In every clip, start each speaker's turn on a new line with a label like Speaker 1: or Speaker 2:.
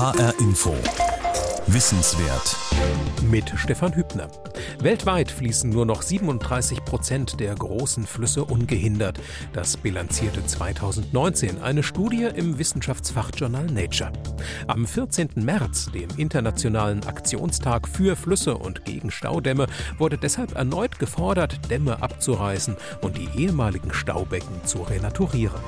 Speaker 1: HR Info. Wissenswert.
Speaker 2: Mit Stefan Hübner. Weltweit fließen nur noch 37 Prozent der großen Flüsse ungehindert. Das bilanzierte 2019 eine Studie im Wissenschaftsfachjournal Nature. Am 14. März, dem Internationalen Aktionstag für Flüsse und gegen Staudämme, wurde deshalb erneut gefordert, Dämme abzureißen und die ehemaligen Staubecken zu renaturieren.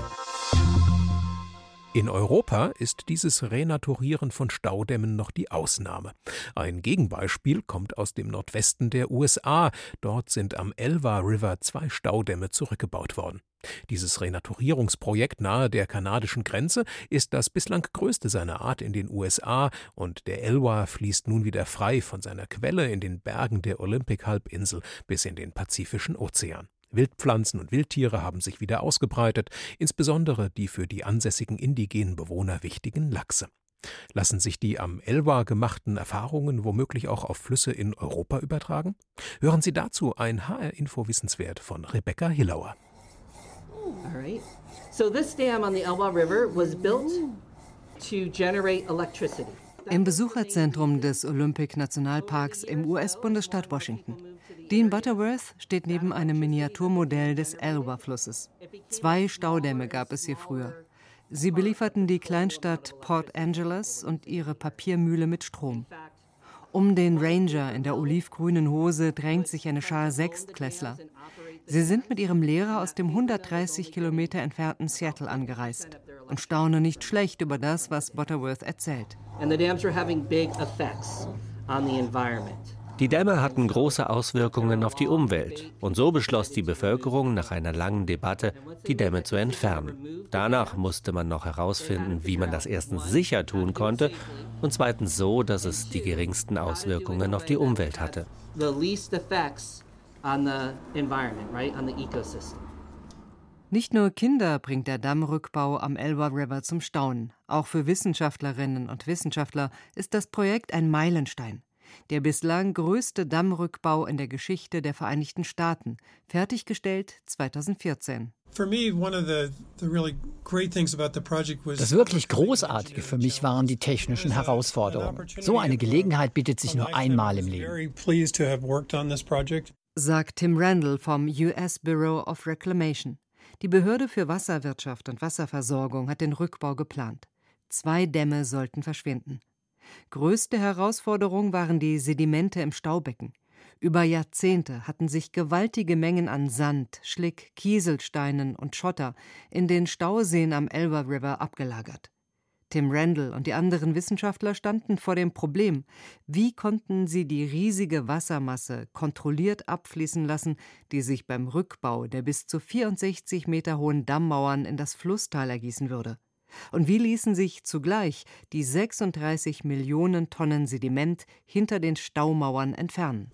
Speaker 2: In Europa ist dieses Renaturieren von Staudämmen noch die Ausnahme. Ein Gegenbeispiel kommt aus dem Nordwesten der USA. Dort sind am Elva River zwei Staudämme zurückgebaut worden. Dieses Renaturierungsprojekt nahe der kanadischen Grenze ist das bislang größte seiner Art in den USA und der Elwha fließt nun wieder frei von seiner Quelle in den Bergen der Olympic-Halbinsel bis in den Pazifischen Ozean. Wildpflanzen und Wildtiere haben sich wieder ausgebreitet, insbesondere die für die ansässigen indigenen Bewohner wichtigen Lachse. Lassen sich die am Elba gemachten Erfahrungen womöglich auch auf Flüsse in Europa übertragen? Hören Sie dazu ein HR-Info-Wissenswert von Rebecca Hillauer.
Speaker 3: All right. So this dam on the Elba River was built to generate electricity.
Speaker 4: Im Besucherzentrum des Olympic Nationalparks im US-Bundesstaat Washington. Dean Butterworth steht neben einem Miniaturmodell des Elba-Flusses. Zwei Staudämme gab es hier früher. Sie belieferten die Kleinstadt Port Angeles und ihre Papiermühle mit Strom. Um den Ranger in der olivgrünen Hose drängt sich eine Schar Sechstklässler. Sie sind mit ihrem Lehrer aus dem 130 Kilometer entfernten Seattle angereist und staunen nicht schlecht über das, was Butterworth erzählt.
Speaker 5: Die Dämme hatten große Auswirkungen auf die Umwelt und so beschloss die Bevölkerung nach einer langen Debatte, die Dämme zu entfernen. Danach musste man noch herausfinden, wie man das erstens sicher tun konnte und zweitens so, dass es die geringsten Auswirkungen auf die Umwelt hatte.
Speaker 4: Nicht nur Kinder bringt der Dammrückbau am Elba River zum Staunen. Auch für Wissenschaftlerinnen und Wissenschaftler ist das Projekt ein Meilenstein. Der bislang größte Dammrückbau in der Geschichte der Vereinigten Staaten, fertiggestellt 2014.
Speaker 6: Das wirklich Großartige für mich waren die technischen Herausforderungen. So eine Gelegenheit bietet sich nur einmal im Leben.
Speaker 4: Sagt Tim Randall vom US Bureau of Reclamation. Die Behörde für Wasserwirtschaft und Wasserversorgung hat den Rückbau geplant. Zwei Dämme sollten verschwinden. Größte Herausforderung waren die Sedimente im Staubecken. Über Jahrzehnte hatten sich gewaltige Mengen an Sand, Schlick, Kieselsteinen und Schotter in den Stauseen am Elba River abgelagert. Tim Randall und die anderen Wissenschaftler standen vor dem Problem, wie konnten sie die riesige Wassermasse kontrolliert abfließen lassen, die sich beim Rückbau der bis zu 64 Meter hohen Dammmauern in das Flusstal ergießen würde. Und wie ließen sich zugleich die 36 Millionen Tonnen Sediment hinter den Staumauern entfernen?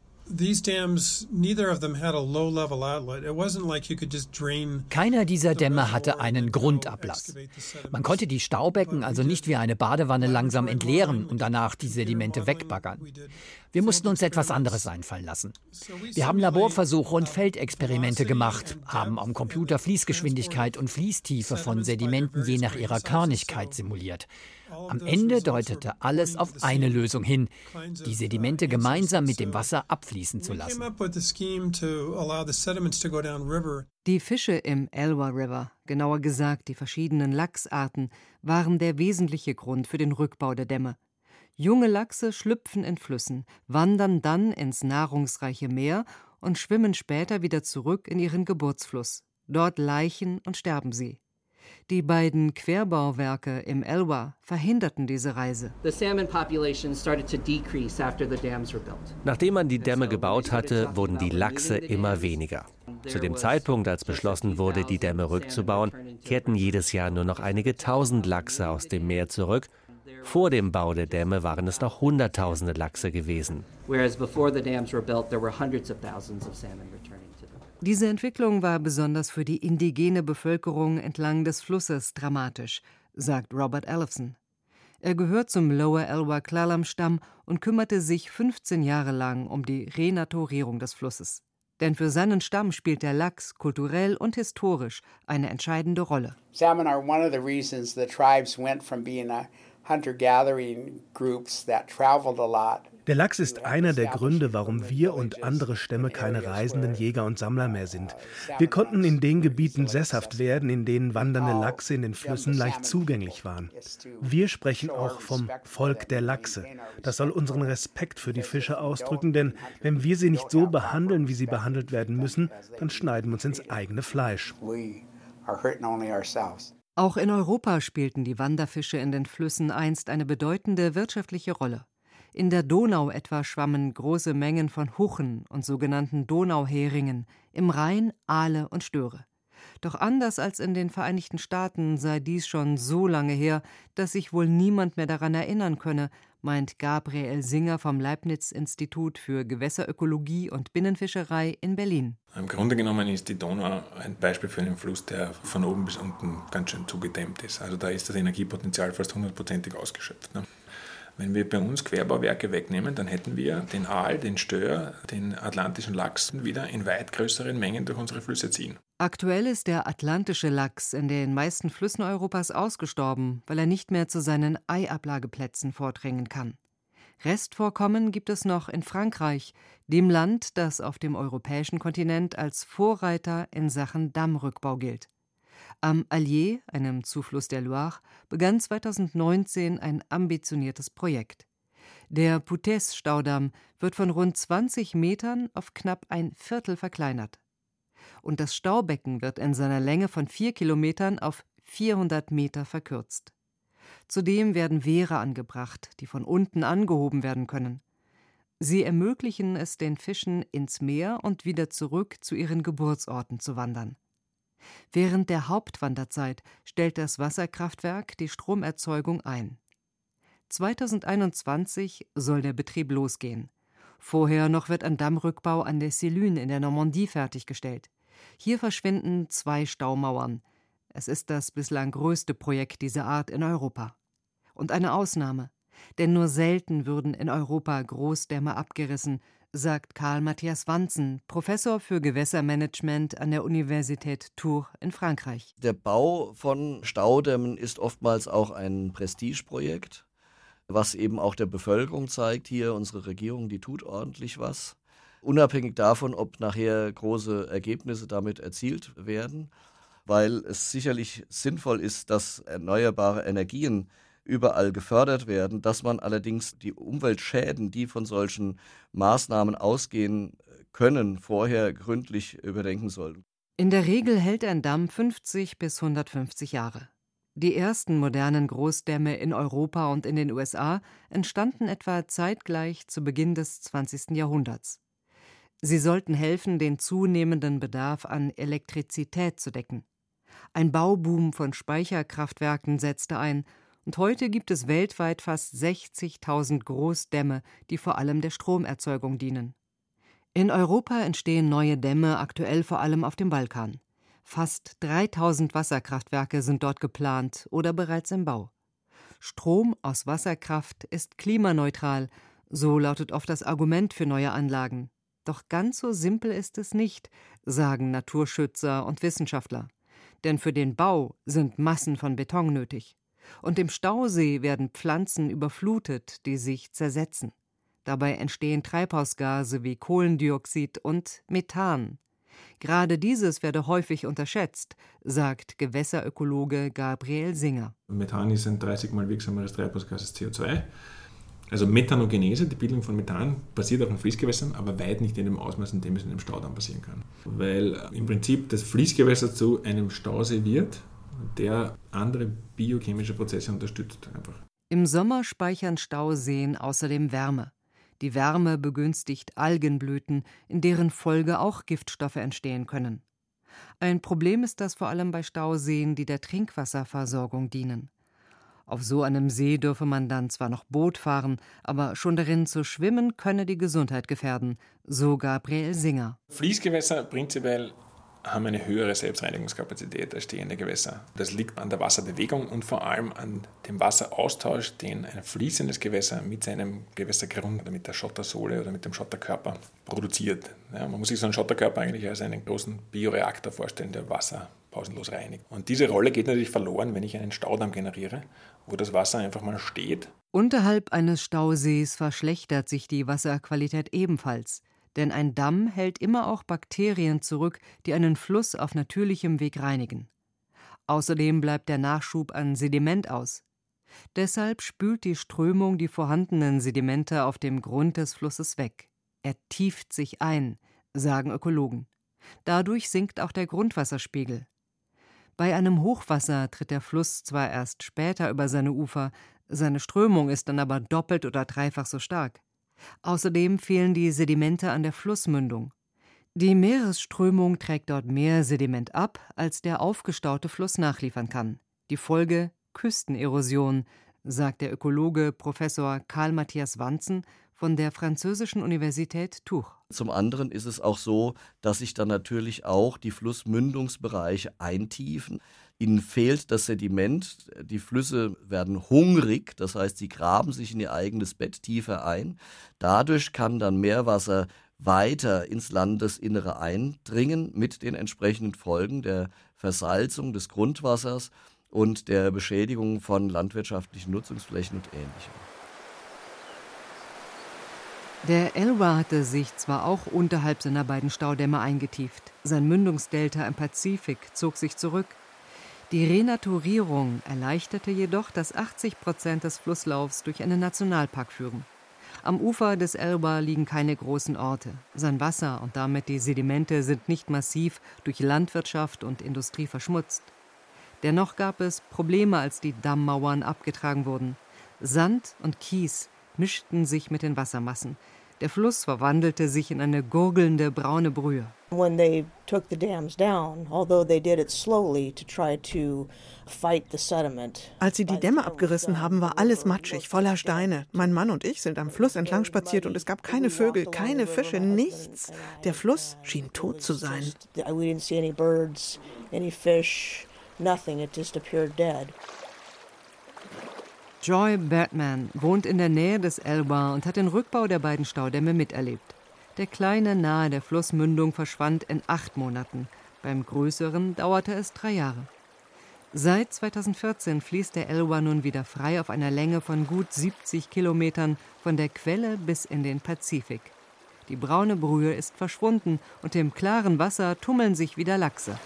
Speaker 6: Keiner dieser Dämme hatte einen Grundablass. Man konnte die Staubecken also nicht wie eine Badewanne langsam entleeren und danach die Sedimente wegbaggern. Wir mussten uns etwas anderes einfallen lassen. Wir haben Laborversuche und Feldexperimente gemacht, haben am Computer Fließgeschwindigkeit und Fließtiefe von Sedimenten je nach ihrer Körnigkeit simuliert. Am Ende deutete alles auf eine Lösung hin, die Sedimente gemeinsam mit dem Wasser abfließen zu lassen.
Speaker 4: Die Fische im Elwha River, genauer gesagt die verschiedenen Lachsarten, waren der wesentliche Grund für den Rückbau der Dämme. Junge Lachse schlüpfen in Flüssen, wandern dann ins nahrungsreiche Meer und schwimmen später wieder zurück in ihren Geburtsfluss. Dort laichen und sterben sie. Die beiden Querbauwerke im Elwha verhinderten diese Reise.
Speaker 5: Nachdem man die Dämme gebaut hatte, wurden die Lachse immer weniger. Zu dem Zeitpunkt, als beschlossen wurde, die Dämme rückzubauen, kehrten jedes Jahr nur noch einige tausend Lachse aus dem Meer zurück. Vor dem Bau der Dämme waren es noch Hunderttausende Lachse gewesen.
Speaker 4: Diese Entwicklung war besonders für die indigene Bevölkerung entlang des Flusses dramatisch, sagt Robert Ellefson. Er gehört zum Lower Elwha Klalam-Stamm und kümmerte sich 15 Jahre lang um die Renaturierung des Flusses. Denn für seinen Stamm spielt der Lachs kulturell und historisch eine entscheidende Rolle. Salmon are one of the reasons the tribes went from being
Speaker 7: hunter-gathering groups that traveled a lot.
Speaker 8: Der Lachs ist einer der Gründe, warum wir und andere Stämme keine reisenden Jäger und Sammler mehr sind. Wir konnten in den Gebieten sesshaft werden, in denen wandernde Lachse in den Flüssen leicht zugänglich waren. Wir sprechen auch vom Volk der Lachse. Das soll unseren Respekt für die Fische ausdrücken, denn wenn wir sie nicht so behandeln, wie sie behandelt werden müssen, dann schneiden wir uns ins eigene Fleisch.
Speaker 4: Auch in Europa spielten die Wanderfische in den Flüssen einst eine bedeutende wirtschaftliche Rolle. In der Donau etwa schwammen große Mengen von Huchen und sogenannten Donauheringen, im Rhein Aale und Störe. Doch anders als in den Vereinigten Staaten sei dies schon so lange her, dass sich wohl niemand mehr daran erinnern könne, meint Gabriel Singer vom Leibniz-Institut für Gewässerökologie und Binnenfischerei in Berlin.
Speaker 9: Im Grunde genommen ist die Donau ein Beispiel für einen Fluss, der von oben bis unten ganz schön zugedämmt ist. Also da ist das Energiepotenzial fast hundertprozentig ausgeschöpft. Ne? Wenn wir bei uns Querbauwerke wegnehmen, dann hätten wir den Aal, den Stör, den atlantischen Lachs wieder in weit größeren Mengen durch unsere Flüsse ziehen.
Speaker 4: Aktuell ist der atlantische Lachs in den meisten Flüssen Europas ausgestorben, weil er nicht mehr zu seinen Eiablageplätzen vordringen kann. Restvorkommen gibt es noch in Frankreich, dem Land, das auf dem europäischen Kontinent als Vorreiter in Sachen Dammrückbau gilt. Am Allier, einem Zufluss der Loire, begann 2019 ein ambitioniertes Projekt. Der Poutès-Staudamm wird von rund 20 Metern auf knapp ein Viertel verkleinert. Und das Staubecken wird in seiner Länge von vier Kilometern auf 400 Meter verkürzt. Zudem werden Wehre angebracht, die von unten angehoben werden können. Sie ermöglichen es den Fischen, ins Meer und wieder zurück zu ihren Geburtsorten zu wandern. Während der Hauptwanderzeit stellt das Wasserkraftwerk die Stromerzeugung ein. 2021 soll der Betrieb losgehen. Vorher noch wird ein Dammrückbau an der Sélune in der Normandie fertiggestellt. Hier verschwinden zwei Staumauern. Es ist das bislang größte Projekt dieser Art in Europa. Und eine Ausnahme, denn nur selten würden in Europa Großdämme abgerissen, sagt Karl Matthias Wanzen, Professor für Gewässermanagement an der Universität Tours in Frankreich.
Speaker 10: Der Bau von Staudämmen ist oftmals auch ein Prestigeprojekt, was eben auch der Bevölkerung zeigt, hier unsere Regierung, die tut ordentlich was. Unabhängig davon, ob nachher große Ergebnisse damit erzielt werden, weil es sicherlich sinnvoll ist, dass erneuerbare Energien überall gefördert werden, dass man allerdings die Umweltschäden, die von solchen Maßnahmen ausgehen können, vorher gründlich überdenken soll.
Speaker 4: In der Regel hält ein Damm 50 bis 150 Jahre. Die ersten modernen Großdämme in Europa und in den USA entstanden etwa zeitgleich zu Beginn des 20. Jahrhunderts. Sie sollten helfen, den zunehmenden Bedarf an Elektrizität zu decken. Ein Bauboom von Speicherkraftwerken setzte ein und heute gibt es weltweit fast 60.000 Großdämme, die vor allem der Stromerzeugung dienen. In Europa entstehen neue Dämme aktuell vor allem auf dem Balkan. Fast 3000 Wasserkraftwerke sind dort geplant oder bereits im Bau. Strom aus Wasserkraft ist klimaneutral, so lautet oft das Argument für neue Anlagen. Doch ganz so simpel ist es nicht, sagen Naturschützer und Wissenschaftler. Denn für den Bau sind Massen von Beton nötig. Und im Stausee werden Pflanzen überflutet, die sich zersetzen. Dabei entstehen Treibhausgase wie Kohlendioxid und Methan. Gerade dieses werde häufig unterschätzt, sagt Gewässerökologe Gabriel Singer.
Speaker 9: Methan ist ein 30 mal wirksameres Treibhausgas als CO2. Also Methanogenese, die Bildung von Methan, passiert auch in Fließgewässern, aber weit nicht in dem Ausmaß, in dem es in einem Staudamm passieren kann. Weil im Prinzip das Fließgewässer zu einem Stausee wird der andere biochemische Prozesse unterstützt einfach.
Speaker 4: Im Sommer speichern Stauseen außerdem Wärme. Die Wärme begünstigt Algenblüten, in deren Folge auch Giftstoffe entstehen können. Ein Problem ist das vor allem bei Stauseen, die der Trinkwasserversorgung dienen. Auf so einem See dürfe man dann zwar noch Boot fahren, aber schon darin zu schwimmen könne die Gesundheit gefährden, so Gabriel Singer.
Speaker 9: Fließgewässer prinzipiell haben eine höhere Selbstreinigungskapazität als stehende Gewässer. Das liegt an der Wasserbewegung und vor allem an dem Wasseraustausch, den ein fließendes Gewässer mit seinem Gewässergrund oder mit der Schottersohle oder mit dem Schotterkörper produziert. Ja, man muss sich so einen Schotterkörper eigentlich als einen großen Bioreaktor vorstellen, der Wasser pausenlos reinigt. Und diese Rolle geht natürlich verloren, wenn ich einen Staudamm generiere, wo das Wasser einfach mal steht.
Speaker 4: Unterhalb eines Stausees verschlechtert sich die Wasserqualität ebenfalls, denn ein Damm hält immer auch Bakterien zurück, die einen Fluss auf natürlichem Weg reinigen. Außerdem bleibt der Nachschub an Sediment aus. Deshalb spült die Strömung die vorhandenen Sedimente auf dem Grund des Flusses weg. Er tieft sich ein, sagen Ökologen. Dadurch sinkt auch der Grundwasserspiegel. Bei einem Hochwasser tritt der Fluss zwar erst später über seine Ufer, seine Strömung ist dann aber doppelt oder dreifach so stark. Außerdem fehlen die Sedimente an der Flussmündung. Die Meeresströmung trägt dort mehr Sediment ab, als der aufgestaute Fluss nachliefern kann. Die Folge Küstenerosion, sagt der Ökologe Professor Karl Matthias Wanzen von der französischen Universität Tuch.
Speaker 10: Zum anderen ist es auch so, dass sich dann natürlich auch die Flussmündungsbereiche eintiefen. Ihnen fehlt das Sediment, die Flüsse werden hungrig, das heißt, sie graben sich in ihr eigenes Bett tiefer ein. Dadurch kann dann Meerwasser weiter ins Landesinnere eindringen mit den entsprechenden Folgen der Versalzung des Grundwassers und der Beschädigung von landwirtschaftlichen Nutzungsflächen und ähnlichem.
Speaker 4: Der Elwha hatte sich zwar auch unterhalb seiner beiden Staudämme eingetieft, sein Mündungsdelta im Pazifik zog sich zurück. Die Renaturierung erleichterte jedoch, dass 80 Prozent des Flusslaufs durch einen Nationalpark führen. Am Ufer des Elba liegen keine großen Orte. Sein Wasser und damit die Sedimente sind nicht massiv durch Landwirtschaft und Industrie verschmutzt. Dennoch gab es Probleme, als die Dammmauern abgetragen wurden. Sand und Kies mischten sich mit den Wassermassen. Der Fluss verwandelte sich in eine gurgelnde braune Brühe. When they took the dams down, although they did it slowly to try to
Speaker 11: fight the sediment. Als sie die Dämme abgerissen haben, war alles matschig, voller Steine. Mein Mann und ich sind am Fluss entlang spaziert und es gab keine Vögel, keine Fische, nichts. Der Fluss schien tot zu sein. We didn't see any birds, any fish, nothing. It just appeared dead.
Speaker 4: Joy Batman wohnt in der Nähe des Elba und hat den Rückbau der beiden Staudämme miterlebt. Der kleine nahe der Flussmündung verschwand in acht Monaten. Beim größeren dauerte es drei Jahre. Seit 2014 fließt der Elba nun wieder frei auf einer Länge von gut 70 Kilometern von der Quelle bis in den Pazifik. Die braune Brühe ist verschwunden und im klaren Wasser tummeln sich wieder Lachse.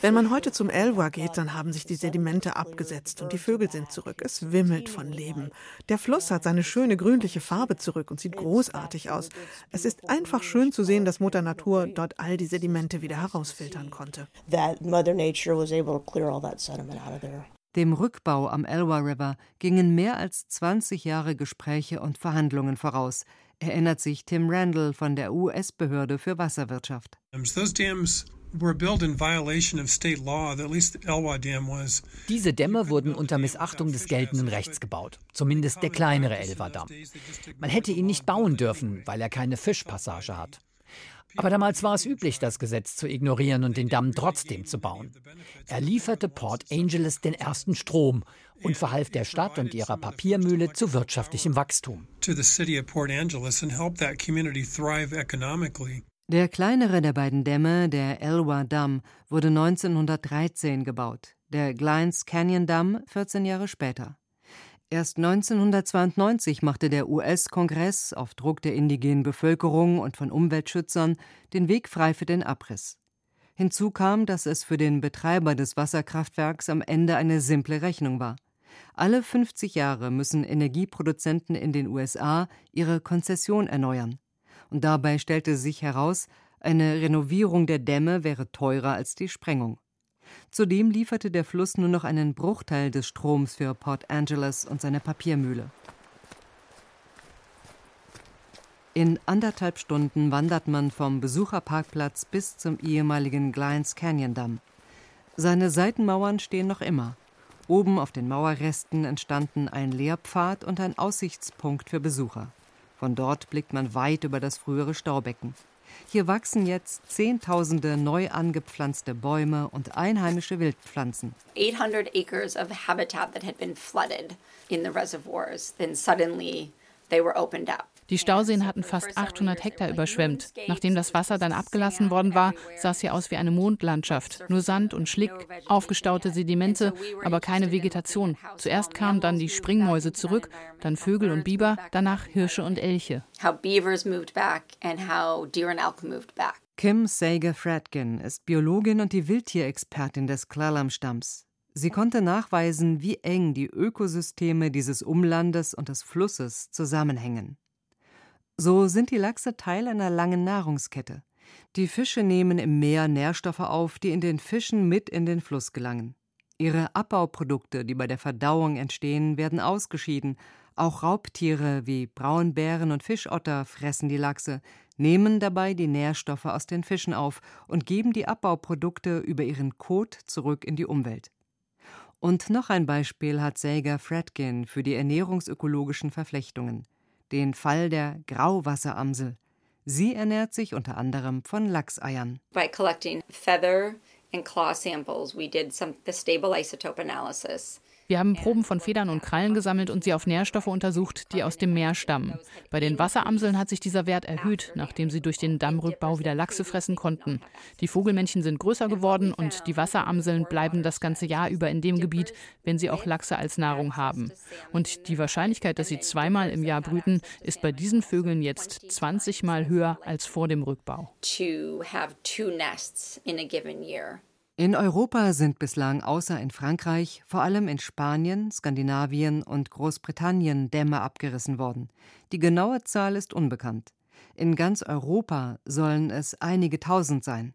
Speaker 11: Wenn man heute zum Elwha geht, dann haben sich die Sedimente abgesetzt und die Vögel sind zurück. Es wimmelt von Leben. Der Fluss hat seine schöne grünliche Farbe zurück und sieht großartig aus. Es ist einfach schön zu sehen, dass Mutter Natur dort all die Sedimente wieder herausfiltern konnte.
Speaker 4: Dem Rückbau am Elwha River gingen mehr als 20 Jahre Gespräche und Verhandlungen voraus, erinnert sich Tim Randall von der US-Behörde für Wasserwirtschaft.
Speaker 6: Diese Dämme wurden unter Missachtung des geltenden Rechts gebaut, zumindest der kleinere Elva-Damm. Man hätte ihn nicht bauen dürfen, weil er keine Fischpassage hat. Aber damals war es üblich, das Gesetz zu ignorieren und den Damm trotzdem zu bauen. Er lieferte Port Angeles den ersten Strom und verhalf der Stadt und ihrer Papiermühle zu wirtschaftlichem Wachstum.
Speaker 4: Der kleinere der beiden Dämme, der Elwha Damm, wurde 1913 gebaut, der Glines Canyon Damm 14 Jahre später. Erst 1992 machte der US-Kongress auf Druck der indigenen Bevölkerung und von Umweltschützern den Weg frei für den Abriss. Hinzu kam, dass es für den Betreiber des Wasserkraftwerks am Ende eine simple Rechnung war. Alle 50 Jahre müssen Energieproduzenten in den USA ihre Konzession erneuern. Und dabei stellte sich heraus, eine Renovierung der Dämme wäre teurer als die Sprengung. Zudem lieferte der Fluss nur noch einen Bruchteil des Stroms für Port Angeles und seine Papiermühle. In anderthalb Stunden wandert man vom Besucherparkplatz bis zum ehemaligen Glines Canyon Damm. Seine Seitenmauern stehen noch immer. Oben auf den Mauerresten entstanden ein Lehrpfad und ein Aussichtspunkt für Besucher. Von dort blickt man weit über das frühere Staubecken. Hier wachsen jetzt Zehntausende neu angepflanzte Bäume und einheimische Wildpflanzen. 800 acres of habitat that had been flooded in the reservoirs, then suddenly they were opened up.
Speaker 12: Die Stauseen hatten fast 800 Hektar überschwemmt. Nachdem das Wasser dann abgelassen worden war, sah es hier aus wie eine Mondlandschaft. Nur Sand und Schlick, aufgestaute Sedimente, aber keine Vegetation. Zuerst kamen dann die Springmäuse zurück, dann Vögel und Biber, danach Hirsche und Elche.
Speaker 4: Kim Sager-Fradkin ist Biologin und die Wildtierexpertin des Klalam-Stamms. Sie konnte nachweisen, wie eng die Ökosysteme dieses Umlandes und des Flusses zusammenhängen. So sind die Lachse Teil einer langen Nahrungskette. Die Fische nehmen im Meer Nährstoffe auf, die in den Fischen mit in den Fluss gelangen. Ihre Abbauprodukte, die bei der Verdauung entstehen, werden ausgeschieden. Auch Raubtiere wie Braunbären und Fischotter fressen die Lachse, nehmen dabei die Nährstoffe aus den Fischen auf und geben die Abbauprodukte über ihren Kot zurück in die Umwelt. Und noch ein Beispiel hat Sager Fredkin für die ernährungsökologischen Verflechtungen den Fall der Grauwasseramsel. Sie ernährt sich unter anderem von Lachseiern.
Speaker 13: By collecting feather and claw samples, we did some the stable isotope analysis.
Speaker 12: Wir haben Proben von Federn und Krallen gesammelt und sie auf Nährstoffe untersucht, die aus dem Meer stammen. Bei den Wasseramseln hat sich dieser Wert erhöht, nachdem sie durch den Dammrückbau wieder Lachse fressen konnten. Die Vogelmännchen sind größer geworden und die Wasseramseln bleiben das ganze Jahr über in dem Gebiet, wenn sie auch Lachse als Nahrung haben. Und die Wahrscheinlichkeit, dass sie zweimal im Jahr brüten, ist bei diesen Vögeln jetzt 20 Mal höher als vor dem Rückbau. To have two nests in a given year.
Speaker 4: In Europa sind bislang außer in Frankreich vor allem in Spanien, Skandinavien und Großbritannien Dämme abgerissen worden. Die genaue Zahl ist unbekannt. In ganz Europa sollen es einige tausend sein.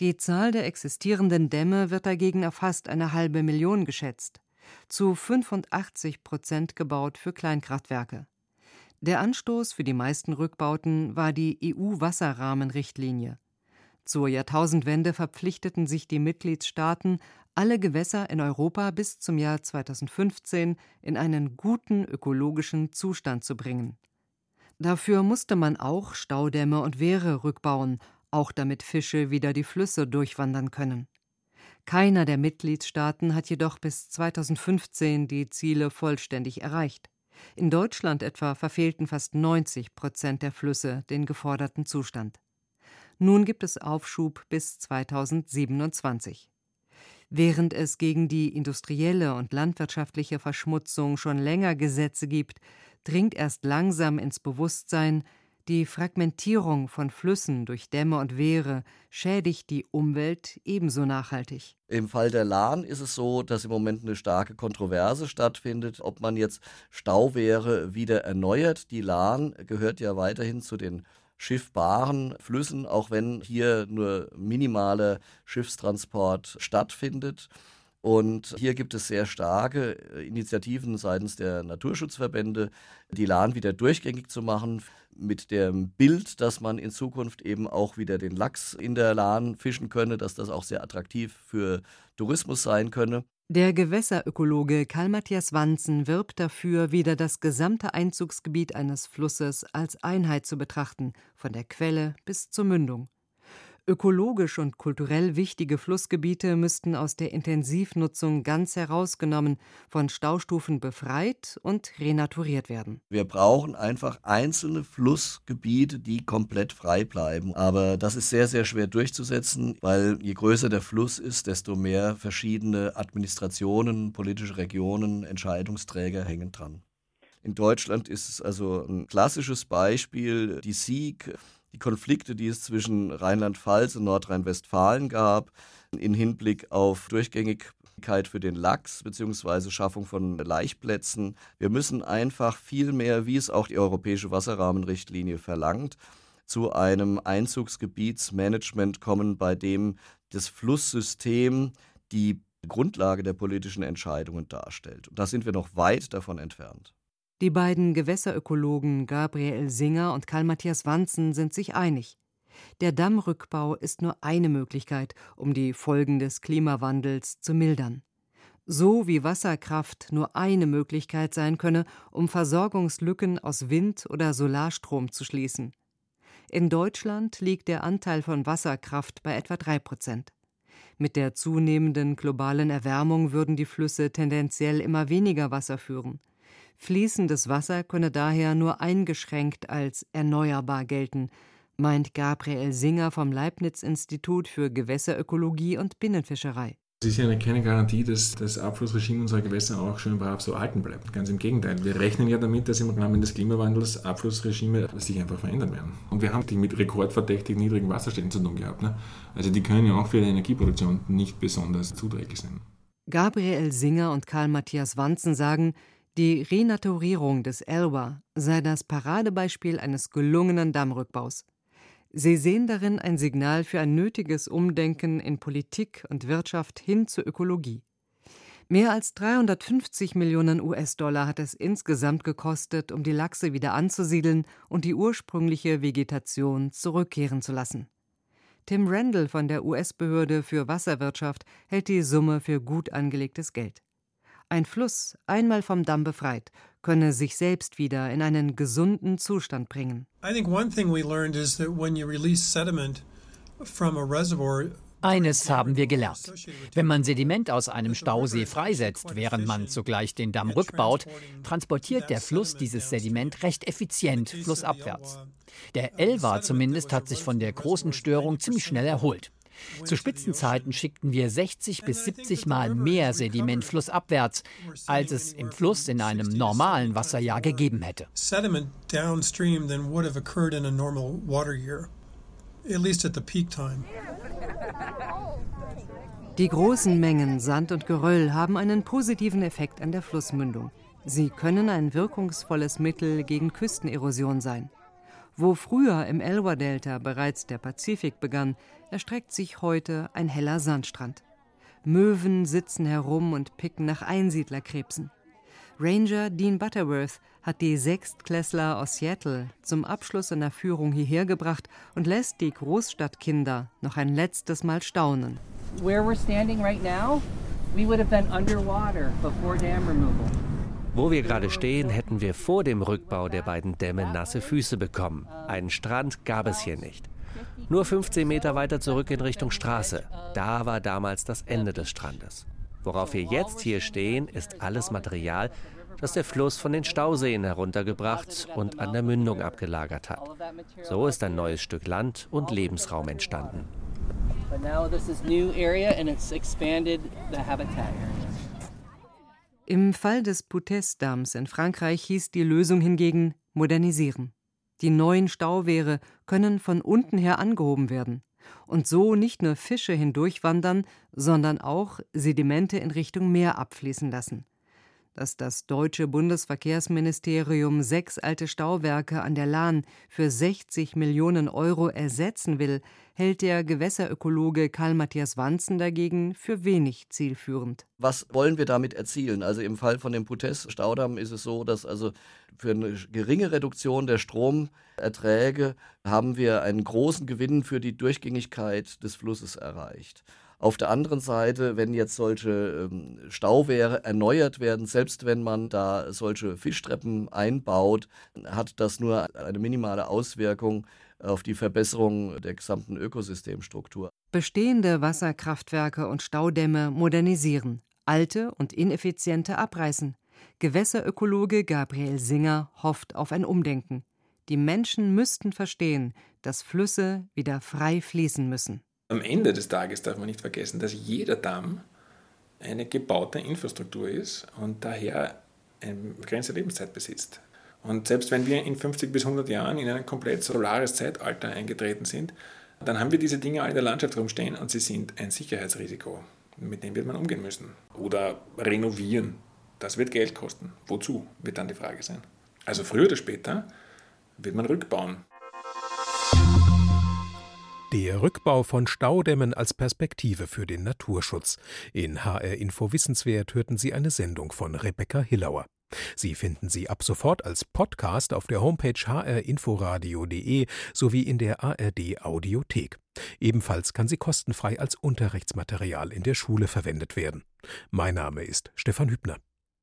Speaker 4: Die Zahl der existierenden Dämme wird dagegen auf fast eine halbe Million geschätzt, zu 85 Prozent gebaut für Kleinkraftwerke. Der Anstoß für die meisten Rückbauten war die EU-Wasserrahmenrichtlinie. Zur Jahrtausendwende verpflichteten sich die Mitgliedstaaten, alle Gewässer in Europa bis zum Jahr 2015 in einen guten ökologischen Zustand zu bringen. Dafür musste man auch Staudämme und Wehre rückbauen, auch damit Fische wieder die Flüsse durchwandern können. Keiner der Mitgliedstaaten hat jedoch bis 2015 die Ziele vollständig erreicht. In Deutschland etwa verfehlten fast 90 Prozent der Flüsse den geforderten Zustand. Nun gibt es Aufschub bis 2027. Während es gegen die industrielle und landwirtschaftliche Verschmutzung schon länger Gesetze gibt, dringt erst langsam ins Bewusstsein, die Fragmentierung von Flüssen durch Dämme und Wehre schädigt die Umwelt ebenso nachhaltig.
Speaker 10: Im Fall der Lahn ist es so, dass im Moment eine starke Kontroverse stattfindet, ob man jetzt Stauwehre wieder erneuert. Die Lahn gehört ja weiterhin zu den schiffbaren Flüssen, auch wenn hier nur minimaler Schiffstransport stattfindet. Und hier gibt es sehr starke Initiativen seitens der Naturschutzverbände, die Lahn wieder durchgängig zu machen, mit dem Bild, dass man in Zukunft eben auch wieder den Lachs in der Lahn fischen könne, dass das auch sehr attraktiv für Tourismus sein könne.
Speaker 4: Der Gewässerökologe Karl Matthias Wanzen wirbt dafür, wieder das gesamte Einzugsgebiet eines Flusses als Einheit zu betrachten, von der Quelle bis zur Mündung. Ökologisch und kulturell wichtige Flussgebiete müssten aus der Intensivnutzung ganz herausgenommen, von Staustufen befreit und renaturiert werden.
Speaker 10: Wir brauchen einfach einzelne Flussgebiete, die komplett frei bleiben. Aber das ist sehr, sehr schwer durchzusetzen, weil je größer der Fluss ist, desto mehr verschiedene Administrationen, politische Regionen, Entscheidungsträger hängen dran. In Deutschland ist es also ein klassisches Beispiel, die Sieg die Konflikte, die es zwischen Rheinland-Pfalz und Nordrhein-Westfalen gab, in Hinblick auf Durchgängigkeit für den Lachs bzw. Schaffung von Laichplätzen. Wir müssen einfach viel mehr, wie es auch die Europäische Wasserrahmenrichtlinie verlangt, zu einem Einzugsgebietsmanagement kommen, bei dem das Flusssystem die Grundlage der politischen Entscheidungen darstellt. Und da sind wir noch weit davon entfernt.
Speaker 4: Die beiden Gewässerökologen Gabriel Singer und Karl Matthias Wanzen sind sich einig. Der Dammrückbau ist nur eine Möglichkeit, um die Folgen des Klimawandels zu mildern. So wie Wasserkraft nur eine Möglichkeit sein könne, um Versorgungslücken aus Wind- oder Solarstrom zu schließen. In Deutschland liegt der Anteil von Wasserkraft bei etwa drei Prozent. Mit der zunehmenden globalen Erwärmung würden die Flüsse tendenziell immer weniger Wasser führen. Fließendes Wasser könne daher nur eingeschränkt als erneuerbar gelten, meint Gabriel Singer vom Leibniz-Institut für Gewässerökologie und Binnenfischerei.
Speaker 9: Es ist ja keine Garantie, dass das Abflussregime unserer Gewässer auch schön brav so erhalten bleibt. Ganz im Gegenteil. Wir rechnen ja damit, dass im Rahmen des Klimawandels Abflussregime sich einfach verändern werden. Und wir haben die mit rekordverdächtig niedrigen Wasserständen zu tun gehabt. Ne? Also die können ja auch für die Energieproduktion nicht besonders zuträglich sein.
Speaker 4: Gabriel Singer und Karl Matthias Wanzen sagen, die Renaturierung des Elba sei das Paradebeispiel eines gelungenen Dammrückbaus. Sie sehen darin ein Signal für ein nötiges Umdenken in Politik und Wirtschaft hin zur Ökologie. Mehr als 350 Millionen US-Dollar hat es insgesamt gekostet, um die Lachse wieder anzusiedeln und die ursprüngliche Vegetation zurückkehren zu lassen. Tim Randall von der US-Behörde für Wasserwirtschaft hält die Summe für gut angelegtes Geld. Ein Fluss, einmal vom Damm befreit, könne sich selbst wieder in einen gesunden Zustand bringen.
Speaker 6: Eines haben wir gelernt. Wenn man Sediment aus einem Stausee freisetzt, während man zugleich den Damm rückbaut, transportiert der Fluss dieses Sediment recht effizient flussabwärts. Der Elva zumindest hat sich von der großen Störung ziemlich schnell erholt. Zu Spitzenzeiten schickten wir 60 bis 70 Mal mehr Sediment flussabwärts, als es im Fluss in einem normalen Wasserjahr gegeben hätte.
Speaker 4: Die großen Mengen Sand und Geröll haben einen positiven Effekt an der Flussmündung. Sie können ein wirkungsvolles Mittel gegen Küstenerosion sein. Wo früher im Elwha-Delta bereits der Pazifik begann, erstreckt sich heute ein heller Sandstrand. Möwen sitzen herum und picken nach Einsiedlerkrebsen. Ranger Dean Butterworth hat die Sechstklässler aus Seattle zum Abschluss seiner Führung hierher gebracht und lässt die Großstadtkinder noch ein letztes Mal staunen. Where we're standing right now, we would have been underwater
Speaker 5: before dam removal. Wo wir gerade stehen, hätten wir vor dem Rückbau der beiden Dämme nasse Füße bekommen. Einen Strand gab es hier nicht. Nur 15 Meter weiter zurück in Richtung Straße. Da war damals das Ende des Strandes. Worauf wir jetzt hier stehen, ist alles Material, das der Fluss von den Stauseen heruntergebracht und an der Mündung abgelagert hat. So ist ein neues Stück Land und Lebensraum entstanden. But now this is new area and it's expanded
Speaker 4: the habitat area. Im Fall des Poutès-Damms in Frankreich hieß die Lösung hingegen modernisieren. Die neuen Stauwehre können von unten her angehoben werden und so nicht nur Fische hindurchwandern, sondern auch Sedimente in Richtung Meer abfließen lassen dass das deutsche Bundesverkehrsministerium sechs alte Stauwerke an der Lahn für 60 Millionen Euro ersetzen will, hält der Gewässerökologe Karl Matthias Wanzen dagegen für wenig zielführend.
Speaker 10: Was wollen wir damit erzielen? Also im Fall von dem Putes-Staudamm ist es so, dass also für eine geringe Reduktion der Stromerträge haben wir einen großen Gewinn für die Durchgängigkeit des Flusses erreicht. Auf der anderen Seite, wenn jetzt solche ähm, Stauwehre erneuert werden, selbst wenn man da solche Fischtreppen einbaut, hat das nur eine minimale Auswirkung auf die Verbesserung der gesamten Ökosystemstruktur.
Speaker 4: Bestehende Wasserkraftwerke und Staudämme modernisieren, alte und ineffiziente abreißen. Gewässerökologe Gabriel Singer hofft auf ein Umdenken. Die Menschen müssten verstehen, dass Flüsse wieder frei fließen müssen.
Speaker 9: Am Ende des Tages darf man nicht vergessen, dass jeder Damm eine gebaute Infrastruktur ist und daher eine begrenzte Lebenszeit besitzt. Und selbst wenn wir in 50 bis 100 Jahren in ein komplett solares Zeitalter eingetreten sind, dann haben wir diese Dinge alle in der Landschaft rumstehen und sie sind ein Sicherheitsrisiko. Mit dem wird man umgehen müssen. Oder renovieren. Das wird Geld kosten. Wozu, wird dann die Frage sein. Also früher oder später wird man rückbauen.
Speaker 2: Der Rückbau von Staudämmen als Perspektive für den Naturschutz. In HR Info Wissenswert hörten Sie eine Sendung von Rebecca Hillauer. Sie finden sie ab sofort als Podcast auf der Homepage hrinforadio.de sowie in der ARD Audiothek. Ebenfalls kann sie kostenfrei als Unterrichtsmaterial in der Schule verwendet werden. Mein Name ist Stefan Hübner.